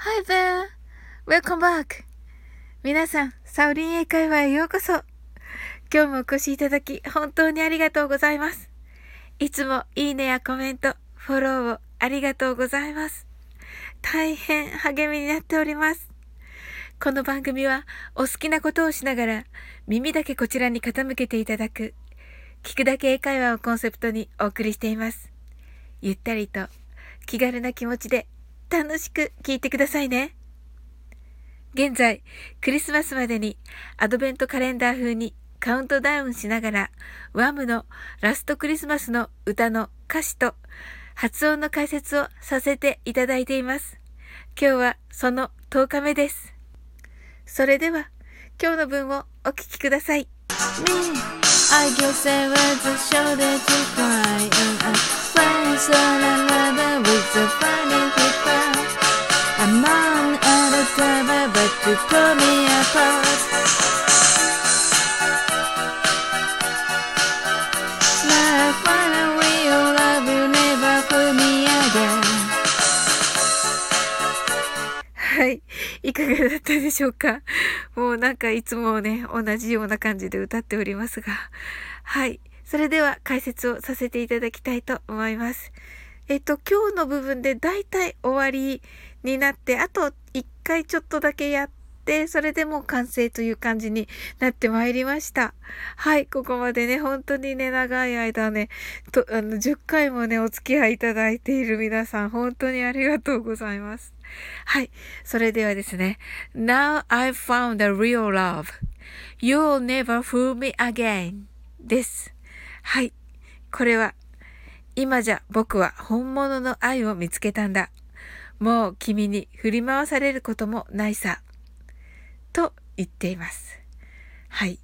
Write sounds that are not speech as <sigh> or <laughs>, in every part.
Hi there! Welcome back! 皆さん、サウリン英会話へようこそ今日もお越しいただき、本当にありがとうございます。いつもいいねやコメント、フォローをありがとうございます。大変励みになっております。この番組はお好きなことをしながら耳だけこちらに傾けていただく聞くだけ英会話をコンセプトにお送りしています。ゆったりと気軽な気持ちで楽しく聞いてくださいね。現在、クリスマスまでにアドベントカレンダー風にカウントダウンしながら、ワムのラストクリスマスの歌の歌詞と発音の解説をさせていただいています。今日はその10日目です。それでは、今日の文をお聞きください。Me, はい、いかがだったでしょうか？もうなんかいつもね同じような感じで歌っておりますが。はい。それでは解説をさせていただきたいと思います。えっと、今日の部分でだいたい終わりになって、あと一回ちょっとだけやって、それでも完成という感じになってまいりました。はい、ここまでね、本当にね、長い間ね、と、あの、10回もね、お付き合いいただいている皆さん、本当にありがとうございます。はい。それではですね。Now I've found a real love.You'll never fool me again. です。はい。これは、今じゃ僕は本物の愛を見つけたんだ。もう君に振り回されることもないさ。と言っています。はい。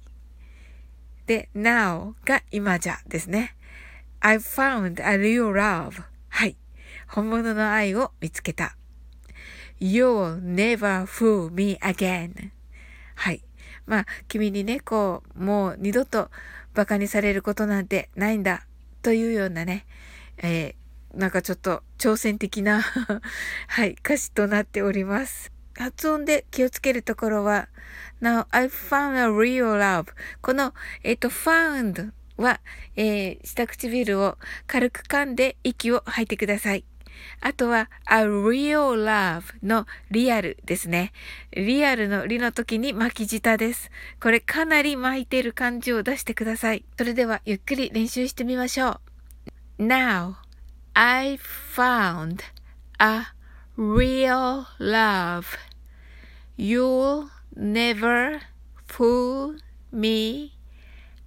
で、now が今じゃですね。I found a real love. はい。本物の愛を見つけた。You'll never fool me again. はい。まあ、君にね、こう、もう二度と馬鹿にされることなんてないんだ。というようなね、えー、なんかちょっと挑戦的な <laughs> はい、歌詞となっております。発音で気をつけるところは、Now I found a real love. この、えっ、ー、と、found は、えー、下唇を軽く噛んで息を吐いてください。あとは、a real love のリアルですね。リアルのリの時に巻き舌です。これかなり巻いてる感じを出してください。それではゆっくり練習してみましょう。Now, I found a real love. You'll never fool me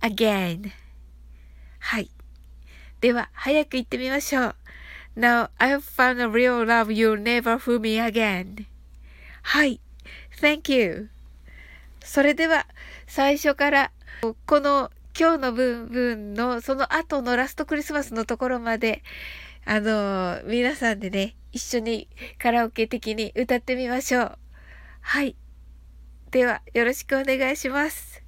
again. はい。では、早く言ってみましょう。Now I've found a real love you'll never fool me again. はい。Thank you. それでは、最初から、この今日の部分のその後のラストクリスマスのところまで、あの、皆さんでね、一緒にカラオケ的に歌ってみましょう。はい。では、よろしくお願いします。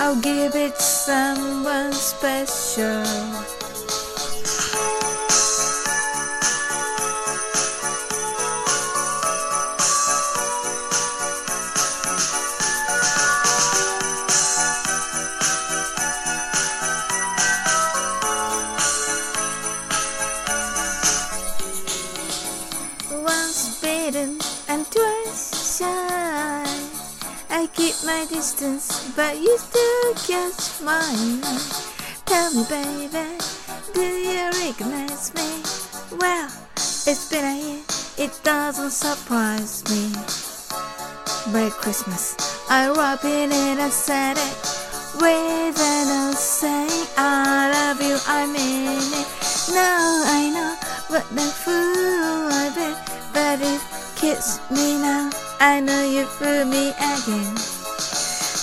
I'll give it someone special. Distance, but you still catch my eye. Tell me, baby, do you recognize me? Well, it's been a year, it doesn't surprise me. Merry Christmas. I wrap it and I said it with an old saying, I love you, I mean it. Now I know what the fool I've been, but if kiss me now, I know you fool me again.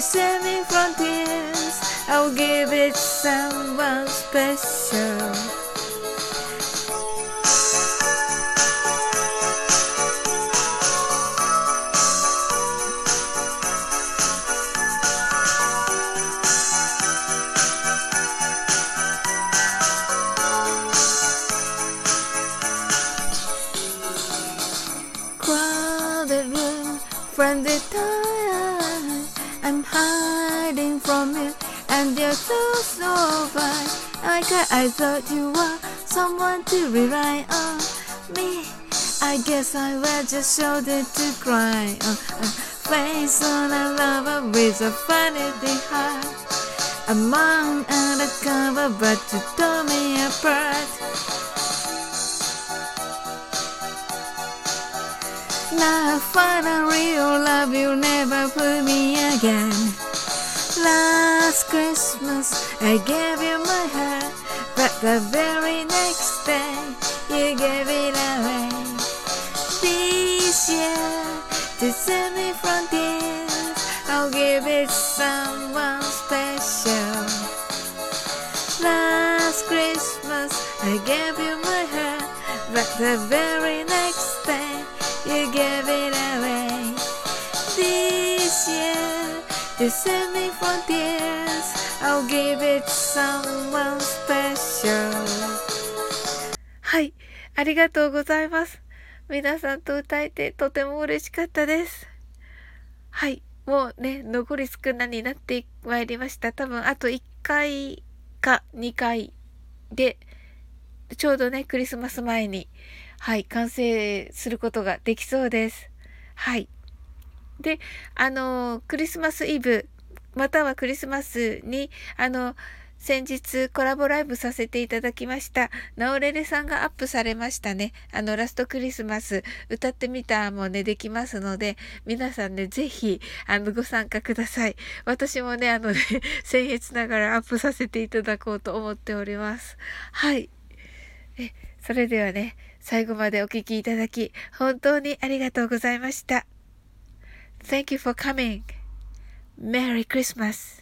To save me from tears, I'll give it to someone special. クラウデ room, friendly time. I'm hiding from you, and you're so so fine. Like I thought you were someone to rely on. Me, I guess I was just shoulder to cry on. A face on a lover with a funny heart. Among undercover, but you tore me apart. Now I find a real love, you'll never put me again. Last Christmas, I gave you my heart, but the very next day, you gave it away. This year, to save me from tears, I'll give it someone special. Last Christmas, I gave you my heart, but the very next day, you gave it away. This year, to save me from tears, I'll give it to someone special. はい、ありがとうございます。皆さんと歌えてとても嬉しかったです。はい、もうね、残り少なになってまいりました。多分あと1回か2回で、ちょうどね、クリスマス前に、はい、完成することができそうです。はい。で、あの、クリスマスイブ、またはクリスマスに、あの、先日コラボライブさせていただきました。ナオレレさんがアップされましたね。あの、ラストクリスマス歌ってみたもね、できますので、皆さんね、ぜひ、あの、ご参加ください。私もね、あのね、<laughs> 僭越ながらアップさせていただこうと思っております。はい。え、それではね、最後までお聞きいただき、本当にありがとうございました。Thank you for coming. Merry Christmas.